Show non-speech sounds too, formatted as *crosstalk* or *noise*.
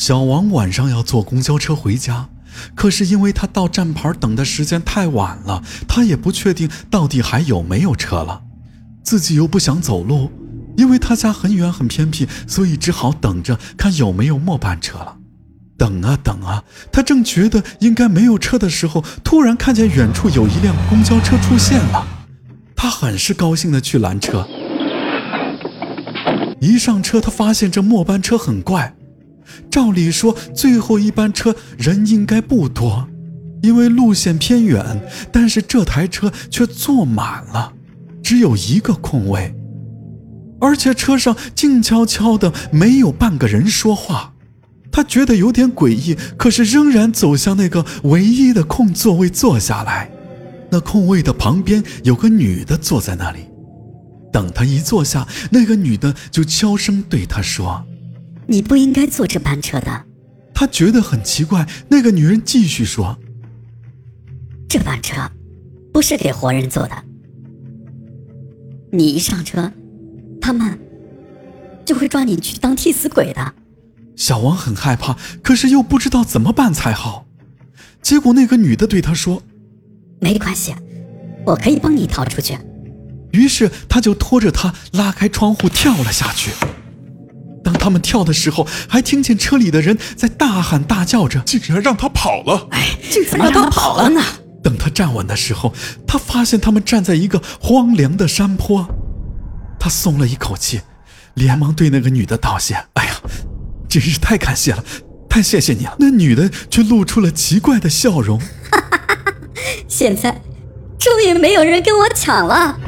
小王晚上要坐公交车回家，可是因为他到站牌等的时间太晚了，他也不确定到底还有没有车了，自己又不想走路，因为他家很远很偏僻，所以只好等着看有没有末班车了。等啊等啊，他正觉得应该没有车的时候，突然看见远处有一辆公交车出现了，他很是高兴的去拦车。一上车，他发现这末班车很怪。照理说，最后一班车人应该不多，因为路线偏远。但是这台车却坐满了，只有一个空位，而且车上静悄悄的，没有半个人说话。他觉得有点诡异，可是仍然走向那个唯一的空座位坐下来。那空位的旁边有个女的坐在那里。等他一坐下，那个女的就悄声对他说：“你不应该坐这班车的。”他觉得很奇怪。那个女人继续说：“这班车不是给活人坐的。你一上车，他们就会抓你去当替死鬼的。”小王很害怕，可是又不知道怎么办才好。结果那个女的对他说：“没关系，我可以帮你逃出去。”于是他就拖着他拉开窗户跳了下去。当他们跳的时候，还听见车里的人在大喊大叫着：“竟然让他跑了！哎，竟然让他跑了呢？”等他站稳的时候，他发现他们站在一个荒凉的山坡。他松了一口气，连忙对那个女的道谢：“哎呀，真是太感谢了，太谢谢你了。”那女的却露出了奇怪的笑容：“哈 *laughs* 哈现在终于没有人跟我抢了。”